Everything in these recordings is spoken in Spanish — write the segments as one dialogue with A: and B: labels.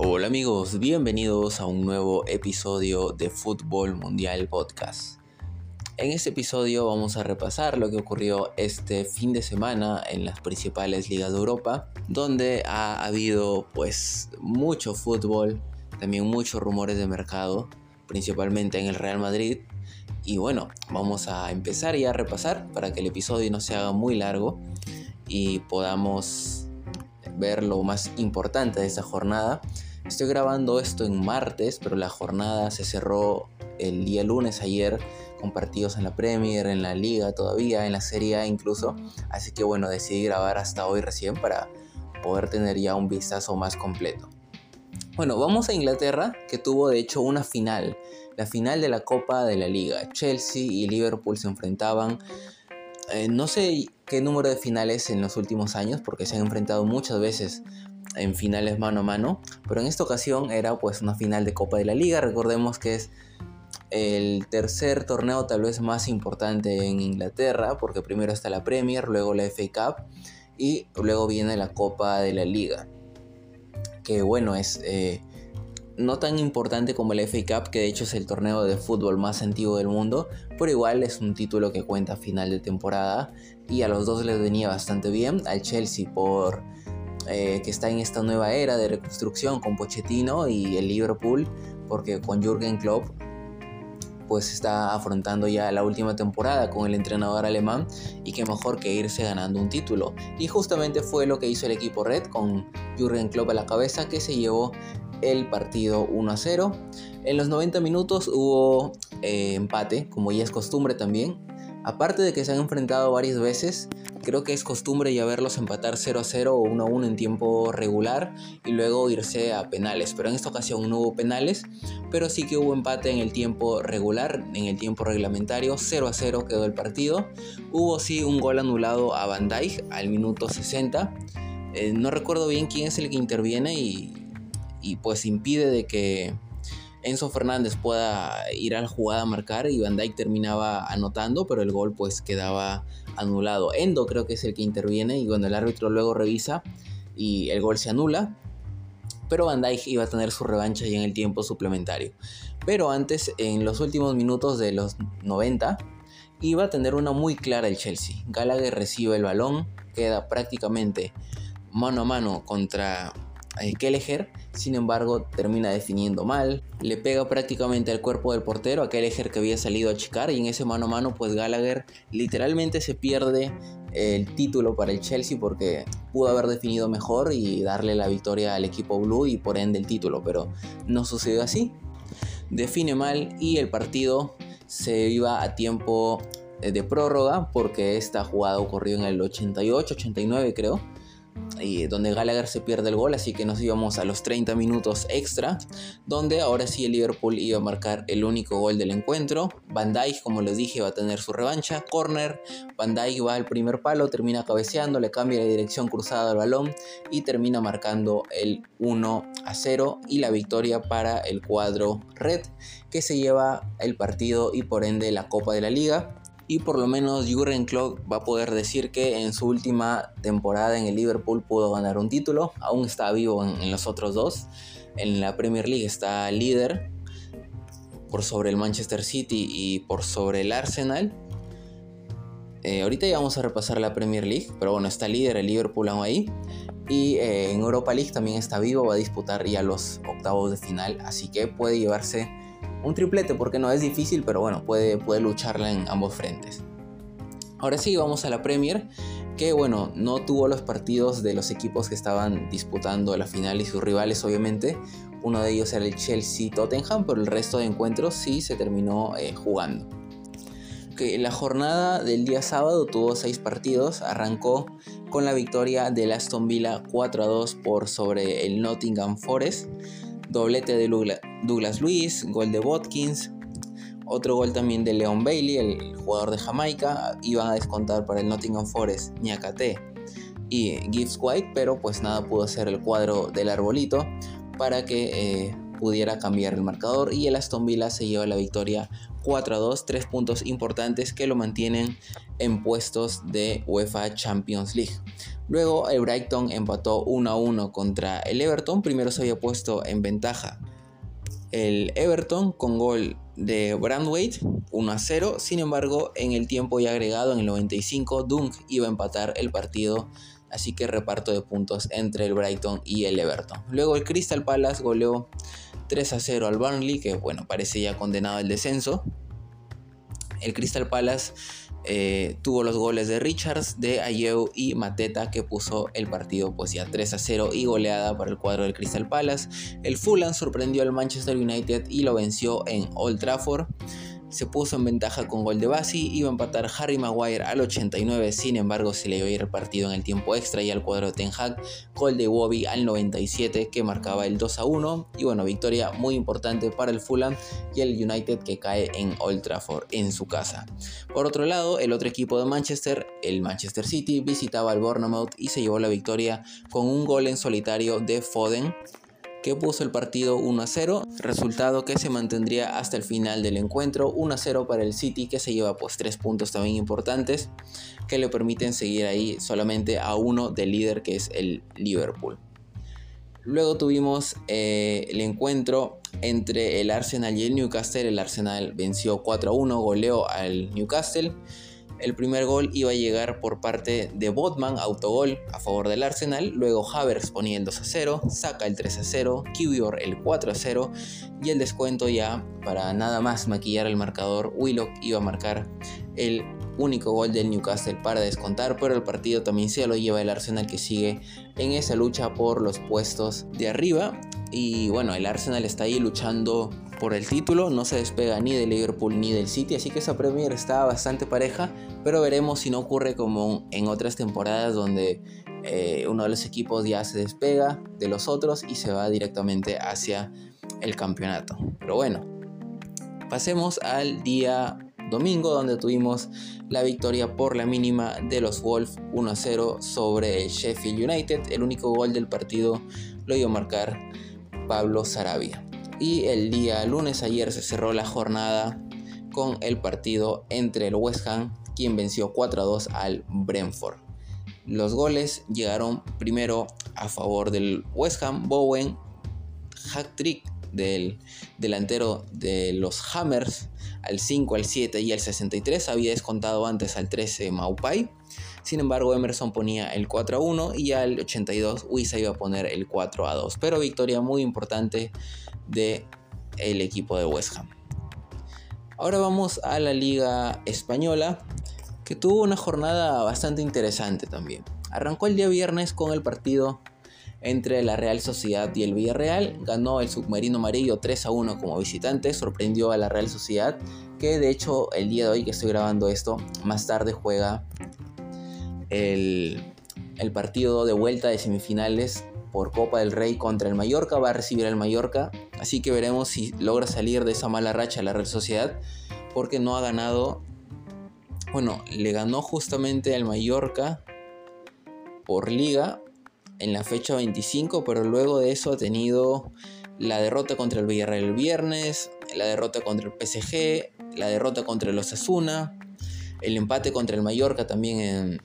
A: Hola amigos, bienvenidos a un nuevo episodio de Fútbol Mundial Podcast. En este episodio vamos a repasar lo que ocurrió este fin de semana en las principales ligas de Europa, donde ha habido pues mucho fútbol, también muchos rumores de mercado, principalmente en el Real Madrid. Y bueno, vamos a empezar ya a repasar para que el episodio no se haga muy largo y podamos ver lo más importante de esta jornada Estoy grabando esto en martes, pero la jornada se cerró el día lunes ayer con partidos en la Premier, en la Liga todavía, en la Serie A incluso. Así que bueno, decidí grabar hasta hoy recién para poder tener ya un vistazo más completo. Bueno, vamos a Inglaterra, que tuvo de hecho una final, la final de la Copa de la Liga. Chelsea y Liverpool se enfrentaban. Eh, no sé qué número de finales en los últimos años, porque se han enfrentado muchas veces en finales mano a mano, pero en esta ocasión era pues una final de Copa de la Liga, recordemos que es el tercer torneo tal vez más importante en Inglaterra, porque primero está la Premier, luego la FA Cup y luego viene la Copa de la Liga, que bueno, es eh, no tan importante como la FA Cup, que de hecho es el torneo de fútbol más antiguo del mundo, pero igual es un título que cuenta final de temporada y a los dos les venía bastante bien, al Chelsea por eh, que está en esta nueva era de reconstrucción con Pochettino y el Liverpool, porque con Jürgen Klopp pues está afrontando ya la última temporada con el entrenador alemán y que mejor que irse ganando un título. Y justamente fue lo que hizo el equipo Red con Jürgen Klopp a la cabeza que se llevó el partido 1 a 0. En los 90 minutos hubo eh, empate, como ya es costumbre también. Aparte de que se han enfrentado varias veces, creo que es costumbre ya verlos empatar 0 a 0 o 1 a 1 en tiempo regular y luego irse a penales. Pero en esta ocasión no hubo penales, pero sí que hubo empate en el tiempo regular, en el tiempo reglamentario. 0 a 0 quedó el partido. Hubo sí un gol anulado a Van Dijk al minuto 60. Eh, no recuerdo bien quién es el que interviene y, y pues impide de que Enzo Fernández pueda ir a la jugada a marcar y Van Dijk terminaba anotando, pero el gol pues quedaba anulado. Endo creo que es el que interviene y cuando el árbitro luego revisa y el gol se anula. Pero Van Dijk iba a tener su revancha ya en el tiempo suplementario. Pero antes, en los últimos minutos de los 90, iba a tener una muy clara el Chelsea. Gallagher recibe el balón, queda prácticamente mano a mano contra eh, Kelleher, sin embargo termina definiendo mal, le pega prácticamente al cuerpo del portero, a Kelleher que había salido a chicar y en ese mano a mano pues Gallagher literalmente se pierde el título para el Chelsea porque pudo haber definido mejor y darle la victoria al equipo blue y por ende el título, pero no sucedió así. Define mal y el partido se iba a tiempo eh, de prórroga porque esta jugada ocurrió en el 88, 89 creo y donde Gallagher se pierde el gol, así que nos íbamos a los 30 minutos extra, donde ahora sí el Liverpool iba a marcar el único gol del encuentro. Van Dijk, como les dije, va a tener su revancha. Corner, Van Dijk va al primer palo, termina cabeceando, le cambia la dirección cruzada al balón y termina marcando el 1 a 0 y la victoria para el cuadro red que se lleva el partido y por ende la Copa de la Liga y por lo menos Jurgen Klopp va a poder decir que en su última temporada en el Liverpool pudo ganar un título, aún está vivo en, los otros dos. En la Premier League está líder por sobre el Manchester City y por sobre el Arsenal. Eh, ahorita ya vamos a repasar la Premier League, pero bueno, está líder el Liverpool aún ahí. Y eh, en Europa League también está vivo, va a disputar ya los octavos de final, así que puede llevarse un triplete porque no es difícil, pero bueno, puede, puede lucharla en ambos frentes. Ahora sí, vamos a la Premier, que bueno, no tuvo los partidos de los equipos que estaban disputando la final y sus rivales, obviamente. Uno de ellos era el Chelsea-Tottenham, pero el resto de encuentros sí se terminó eh, jugando. Que la jornada del día sábado tuvo seis partidos, arrancó con la victoria del Aston Villa 4 a 2 por sobre el Nottingham Forest doblete de Douglas Luis, gol de Watkins, otro gol también de Leon Bailey, el jugador de Jamaica, iban a descontar para el Nottingham Forest Ñacate y Gibbs White, pero pues nada pudo hacer el cuadro del arbolito para que eh, pudiera cambiar el marcador y el Aston Villa se lleva la victoria 4 a 2, tres puntos importantes que lo mantienen en puestos de UEFA Champions League. Luego el Brighton empató 1 a 1 contra el Everton. Primero se había puesto en ventaja el Everton con gol de Brandwaite 1 a 0. Sin embargo, en el tiempo ya agregado, en el 95, Dunk iba a empatar el partido. Así que reparto de puntos entre el Brighton y el Everton. Luego el Crystal Palace goleó 3 a 0 al Burnley, que bueno, parece ya condenado al descenso. El Crystal Palace eh, tuvo los goles de Richards, de Ayew y Mateta que puso el partido pues ya 3 a 0 y goleada para el cuadro del Crystal Palace. El Fulham sorprendió al Manchester United y lo venció en Old Trafford se puso en ventaja con gol de Basi, iba a empatar Harry Maguire al 89, sin embargo se le a ir el partido en el tiempo extra y al cuadro de Ten Hag, gol de Wobby al 97 que marcaba el 2 a 1 y bueno, victoria muy importante para el Fulham y el United que cae en Old Trafford en su casa. Por otro lado, el otro equipo de Manchester, el Manchester City, visitaba al Bournemouth y se llevó la victoria con un gol en solitario de Foden que puso el partido 1 a 0, resultado que se mantendría hasta el final del encuentro, 1 a 0 para el City que se lleva pues 3 puntos también importantes que le permiten seguir ahí solamente a uno del líder que es el Liverpool. Luego tuvimos eh, el encuentro entre el Arsenal y el Newcastle. El Arsenal venció 4 a 1, goleó al Newcastle. El primer gol iba a llegar por parte de Botman, autogol a favor del Arsenal. Luego Havertz ponía el 2 a 0, saca el 3 a 0, Kiwior el 4 a 0 y el descuento ya para nada más maquillar el marcador. Willock iba a marcar el único gol del Newcastle para descontar, pero el partido también se lo lleva el Arsenal que sigue en esa lucha por los puestos de arriba. Y bueno, el Arsenal está ahí luchando por el título, no se despega ni de Liverpool ni del City, así que esa Premier está bastante pareja, pero veremos si no ocurre como en otras temporadas donde eh, uno de los equipos ya se despega de los otros y se va directamente hacia el campeonato. Pero bueno, pasemos al día domingo donde tuvimos la victoria por la mínima de los Wolves 1 0 sobre el Sheffield United. El único gol del partido lo a marcar Pablo Sarabia. Y el día lunes ayer se cerró la jornada con el partido entre el West Ham, quien venció 4 a 2 al Brentford. Los goles llegaron primero a favor del West Ham, Bowen, hack trick del delantero de los Hammers al 5, al 7 y al 63. Había descontado antes al 13 Maupai. Sin embargo, Emerson ponía el 4 a 1 y al 82 Wisa iba a poner el 4 a 2. Pero victoria muy importante del el equipo de West Ham. Ahora vamos a la Liga Española, que tuvo una jornada bastante interesante también. Arrancó el día viernes con el partido entre la Real Sociedad y el Villarreal. Ganó el submarino amarillo 3 a 1 como visitante. Sorprendió a la Real Sociedad, que de hecho el día de hoy que estoy grabando esto, más tarde juega el, partido de vuelta de semifinales por Copa del Rey contra el Mallorca. Va a recibir al Mallorca. Así que veremos si logra salir de esa mala racha la Real Sociedad. Porque no ha ganado. Bueno, le ganó justamente al Mallorca por liga en la fecha 25, pero luego de eso ha tenido la derrota contra el Villarreal el viernes, la derrota contra el PSG, la derrota contra el Osasuna, el empate contra el Mallorca también en,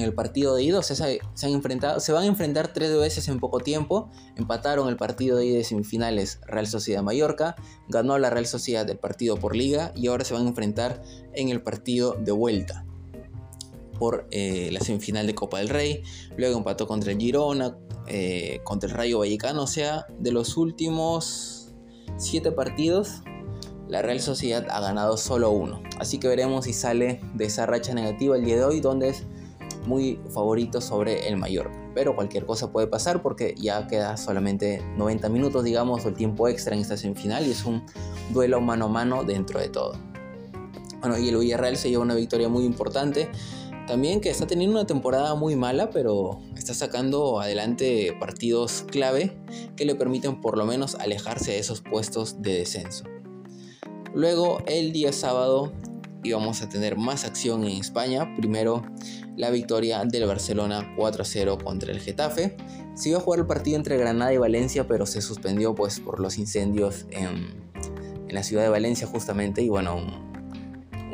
A: el partido de ida. O se, han enfrentado, se van a enfrentar tres veces en poco tiempo. Empataron el partido de ida de semifinales Real Sociedad Mallorca, ganó la Real Sociedad del partido por liga y ahora se van a enfrentar en el partido de vuelta por eh, la semifinal de Copa del Rey, luego empató contra el Girona, eh, contra el Rayo Vallecano, o sea, de los últimos siete partidos, la Real Sociedad ha ganado solo uno. Así que veremos si sale de esa racha negativa el día de hoy, donde es muy favorito sobre el mayor. Pero cualquier cosa puede pasar porque ya queda solamente 90 minutos, digamos, o el tiempo extra en esta semifinal y es un duelo mano a mano dentro de todo. Bueno, y el Villarreal se lleva una victoria muy importante también que está teniendo una temporada muy mala, pero está sacando adelante partidos clave que le permiten por lo menos alejarse de esos puestos de descenso. Luego, el día sábado, íbamos a tener más acción en España. Primero, la victoria del Barcelona 4-0 contra el Getafe. Se iba a jugar el partido entre Granada y Valencia, pero se suspendió pues, por los incendios en, en la ciudad de Valencia justamente. Y bueno,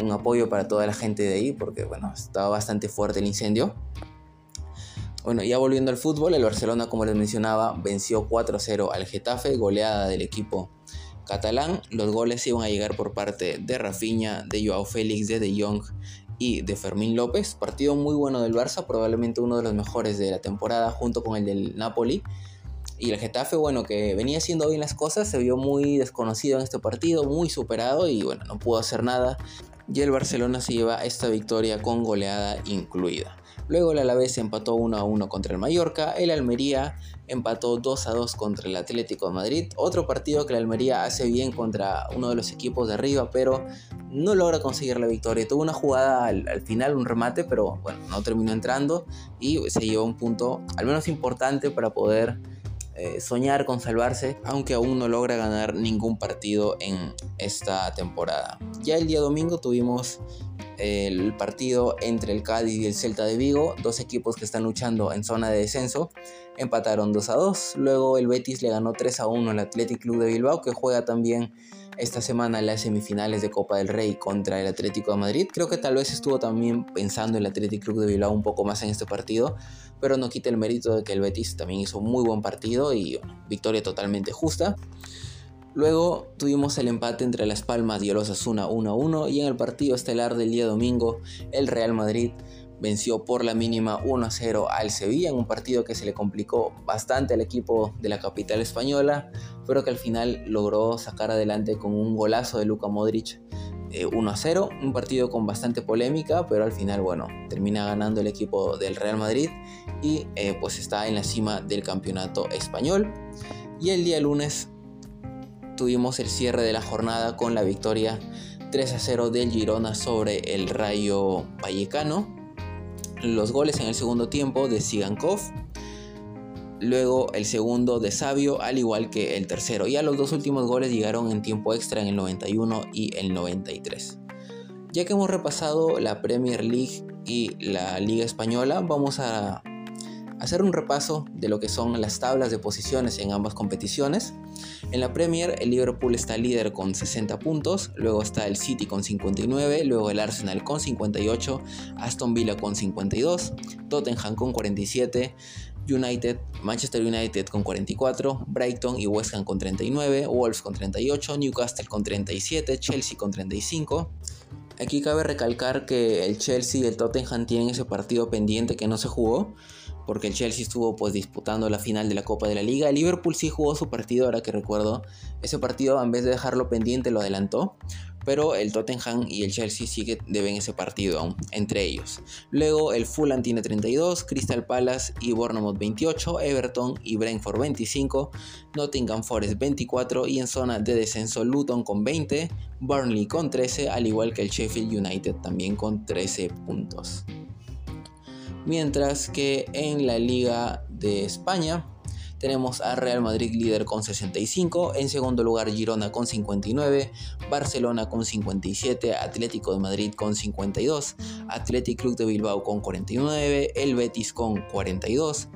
A: un apoyo para toda la gente de ahí porque bueno, estaba bastante fuerte el incendio. Bueno, ya volviendo al fútbol, el Barcelona, como les mencionaba, venció 4-0 al Getafe, goleada del equipo catalán. Los goles iban a llegar por parte de Rafinha, de Joao Félix, de De Jong y de Fermín López. Partido muy bueno del Barça, probablemente uno de los mejores de la temporada, junto con el del Napoli. Y el Getafe, bueno, que venía haciendo bien las cosas, se vio muy desconocido en este partido, muy superado y bueno, no pudo hacer nada. Y el Barcelona se lleva esta victoria con goleada incluida. Luego el Alavés empató 1 a 1 contra el Mallorca, el Almería empató 2 a 2 contra el Atlético de Madrid, otro partido que el Almería hace bien contra uno de los equipos de arriba, pero no logra conseguir la victoria. Tuvo una jugada al, final, un remate, pero bueno, no terminó entrando y se llevó un punto al menos importante para poder eh, soñar con salvarse, aunque aún no logra ganar ningún partido en esta temporada. Ya el día domingo tuvimos eh, el partido entre el Cádiz y el Celta de Vigo, dos equipos que están luchando en zona de descenso, empataron 2 a 2. Luego el Betis le ganó 3 a 1 al Athletic Club de Bilbao, que juega también esta semana las semifinales de Copa del Rey contra el Atlético de Madrid. Creo que tal vez estuvo también pensando el Athletic Club de Bilbao un poco más en este partido, pero no quita el mérito de que el Betis también hizo un muy buen partido y victoria totalmente justa. Luego tuvimos el empate entre Las Palmas y el Osasuna 1-1 y en el partido estelar del día domingo el Real Madrid venció por la mínima 1-0 al Sevilla en un partido que se le complicó bastante al equipo de la capital española, pero que al final logró sacar adelante con un golazo de Luka Modric 1-0, eh, un partido con bastante polémica, pero al final, bueno, termina ganando el equipo del Real Madrid y eh, pues está en la cima del campeonato español. Y el día lunes tuvimos el cierre de la jornada con la victoria 3-0 del Girona sobre el Rayo Vallecano. Los goles en el segundo tiempo de Sigankov luego el segundo de Sabio, al igual que el tercero. Ya los dos últimos goles llegaron en tiempo extra en el 91 y el 93. Ya que hemos repasado la Premier League y la Liga Española, vamos a hacer un repaso de lo que son las tablas de posiciones en ambas competiciones. En la Premier, el Liverpool está líder con 60 puntos, luego está el City con 59, luego el Arsenal con 58, Aston Villa con 52, Tottenham con 47, United, Manchester United con 44, Brighton y West Ham con 39, Wolves con 38, Newcastle con 37, Chelsea con 35. Aquí cabe recalcar que el Chelsea y el Tottenham tienen ese partido pendiente que no se jugó, porque el Chelsea estuvo pues disputando la final de la Copa de la Liga. El Liverpool sí jugó su partido, ahora que recuerdo. Ese partido en vez de dejarlo pendiente lo adelantó pero el Tottenham y el Chelsea sí deben ese partido aún, entre ellos. Luego el Fulham tiene 32, Crystal Palace y Bournemouth 28, Everton y Brentford 25, Nottingham Forest 24 y en zona de descenso Luton con 20, Burnley con 13, al igual que el Sheffield United también con 13 puntos. Mientras que en la Liga de España tenemos a Real Madrid líder con 65, en segundo lugar Girona con 59, Barcelona con 57, Atlético de Madrid con 52, Athletic Club de Bilbao con 49, el Betis con 42,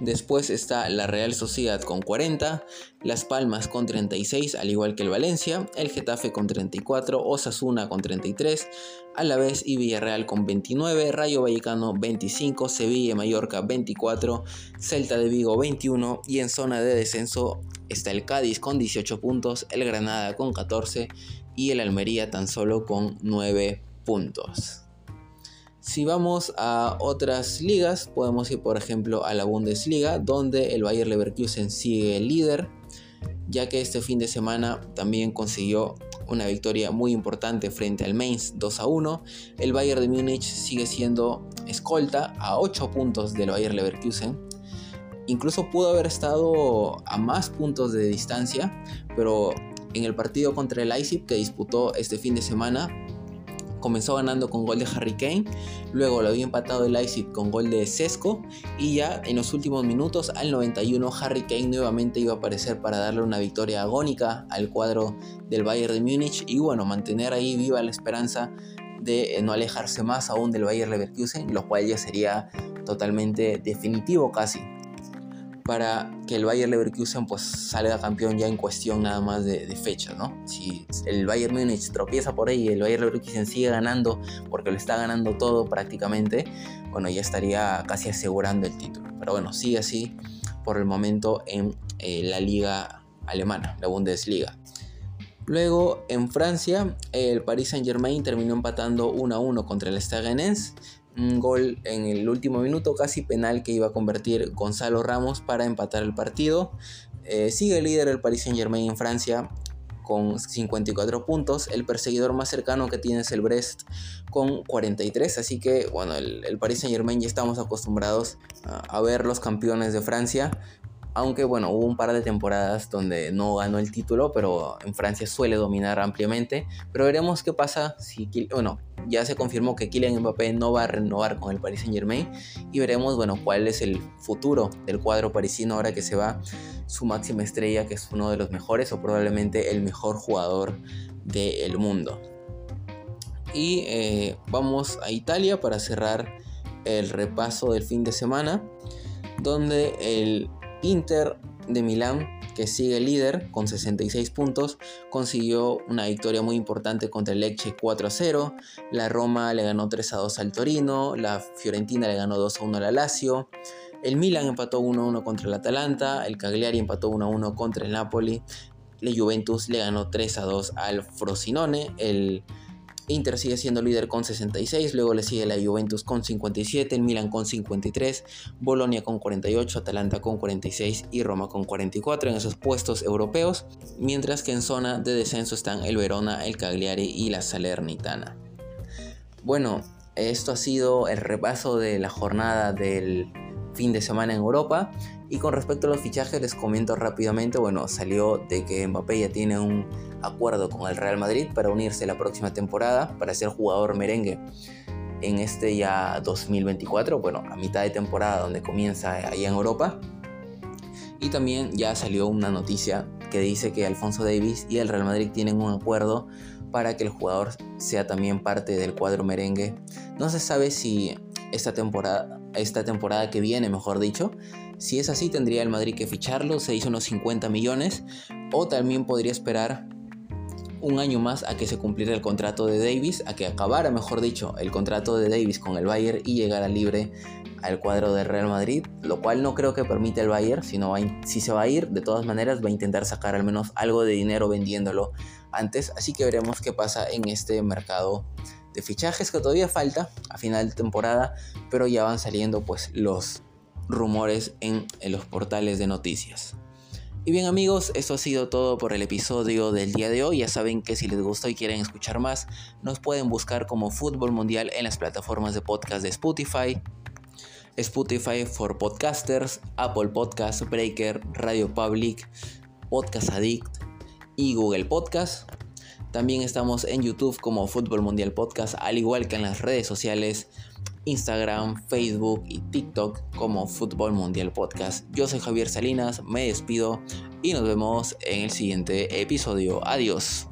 A: Después está la Real Sociedad con 40, Las Palmas con 36, al igual que el Valencia, el Getafe con 34, Osasuna con 33, Alavés y Villarreal con 29, Rayo Vallecano 25, Sevilla y Mallorca 24, Celta de Vigo 21 y en zona de descenso está el Cádiz con 18 puntos, el Granada con 14 y el Almería tan solo con 9 puntos. Si vamos a otras ligas, podemos ir por ejemplo a la Bundesliga, donde el Bayer Leverkusen sigue líder, ya que este fin de semana también consiguió una victoria muy importante frente al Mainz 2 a 1. El Bayern de Múnich sigue siendo escolta a 8 puntos del Bayer Leverkusen. Incluso pudo haber estado a más puntos de distancia, pero en el partido contra el Leipzig que disputó este fin de semana comenzó ganando con gol de Harry Kane, luego lo había empatado el Leipzig con gol de Sesco y ya en los últimos minutos al 91 Harry Kane nuevamente iba a aparecer para darle una victoria agónica al cuadro del Bayern de Múnich y bueno, mantener ahí viva la esperanza de no alejarse más aún del Bayern Leverkusen, lo cual ya sería totalmente definitivo casi. Para que el Bayern Leverkusen pues salga campeón ya en cuestión nada más de, fecha, ¿no? Si el Bayern Múnich tropieza por ahí y el Bayern Leverkusen sigue ganando porque lo está ganando todo prácticamente, bueno, ya estaría casi asegurando el título. Pero bueno, sigue así por el momento en eh, la liga alemana, la Bundesliga. Luego en Francia, el Paris Saint Germain terminó empatando 1 a 1 contra el Stade un gol en el último minuto, casi penal que iba a convertir Gonzalo Ramos para empatar el partido. Eh, sigue el líder el Paris Saint Germain en Francia con 54 puntos. El perseguidor más cercano que tiene es el Brest con 43. Así que, bueno, el, Paris Saint Germain ya estamos acostumbrados a, ver los campeones de Francia. Aunque bueno, hubo un par de temporadas donde no ganó el título, pero en Francia suele dominar ampliamente. Pero veremos qué pasa si, bueno, ya se confirmó que Kylian Mbappé no va a renovar con el Paris Saint Germain y veremos, bueno, cuál es el futuro del cuadro parisino ahora que se va su máxima estrella, que es uno de los mejores o probablemente el mejor jugador del mundo. Y eh, vamos a Italia para cerrar el repaso del fin de semana, donde el Inter de Milán, que sigue líder con 66 puntos, consiguió una victoria muy importante contra el Lecce 4 a 0. La Roma le ganó 3 a 2 al Torino, la Fiorentina le ganó 2 a 1 al Lazio. El Milan empató 1 a 1 contra el Atalanta, el Cagliari empató 1 a 1 contra el Napoli, la Juventus le ganó 3 a 2 al Frosinone, el Inter sigue siendo líder con 66, luego le sigue la Juventus con 57, el Milan con 53, Bolonia con 48, Atalanta con 46 y Roma con 44 en esos puestos europeos, mientras que en zona de descenso están el Verona, el Cagliari y la Salernitana. Bueno, esto ha sido el repaso de la jornada del fin de semana en Europa. Y con respecto a los fichajes les comento rápidamente, bueno, salió de que Mbappé ya tiene un acuerdo con el Real Madrid para unirse la próxima temporada, para ser jugador merengue en este ya 2024, bueno, a mitad de temporada donde comienza ahí en Europa. Y también ya salió una noticia que dice que Alfonso Davis y el Real Madrid tienen un acuerdo para que el jugador sea también parte del cuadro merengue. No se sabe si esta temporada, esta temporada que viene, mejor dicho. Si es así, tendría el Madrid que ficharlo, se hizo unos 50 millones, o también podría esperar un año más a que se cumpliera el contrato de Davis, a que acabara, mejor dicho, el contrato de Davis con el Bayern y llegara libre al cuadro de Real Madrid, lo cual no creo que permite el Bayern, sino si se va a ir, de todas maneras va a intentar sacar al menos algo de dinero vendiéndolo antes, así que veremos qué pasa en este mercado de fichajes que todavía falta a final de temporada, pero ya van saliendo pues los rumores en, los portales de noticias. Y bien amigos, esto ha sido todo por el episodio del día de hoy. Ya saben que si les gustó y quieren escuchar más, nos pueden buscar como Fútbol Mundial en las plataformas de podcast de Spotify, Spotify for Podcasters, Apple Podcast, Breaker, Radio Public, Podcast Addict y Google Podcast. También estamos en YouTube como Fútbol Mundial Podcast, al igual que en las redes sociales Instagram, Facebook y TikTok como Fútbol Mundial Podcast. Yo soy Javier Salinas, me despido y nos vemos en el siguiente episodio. Adiós.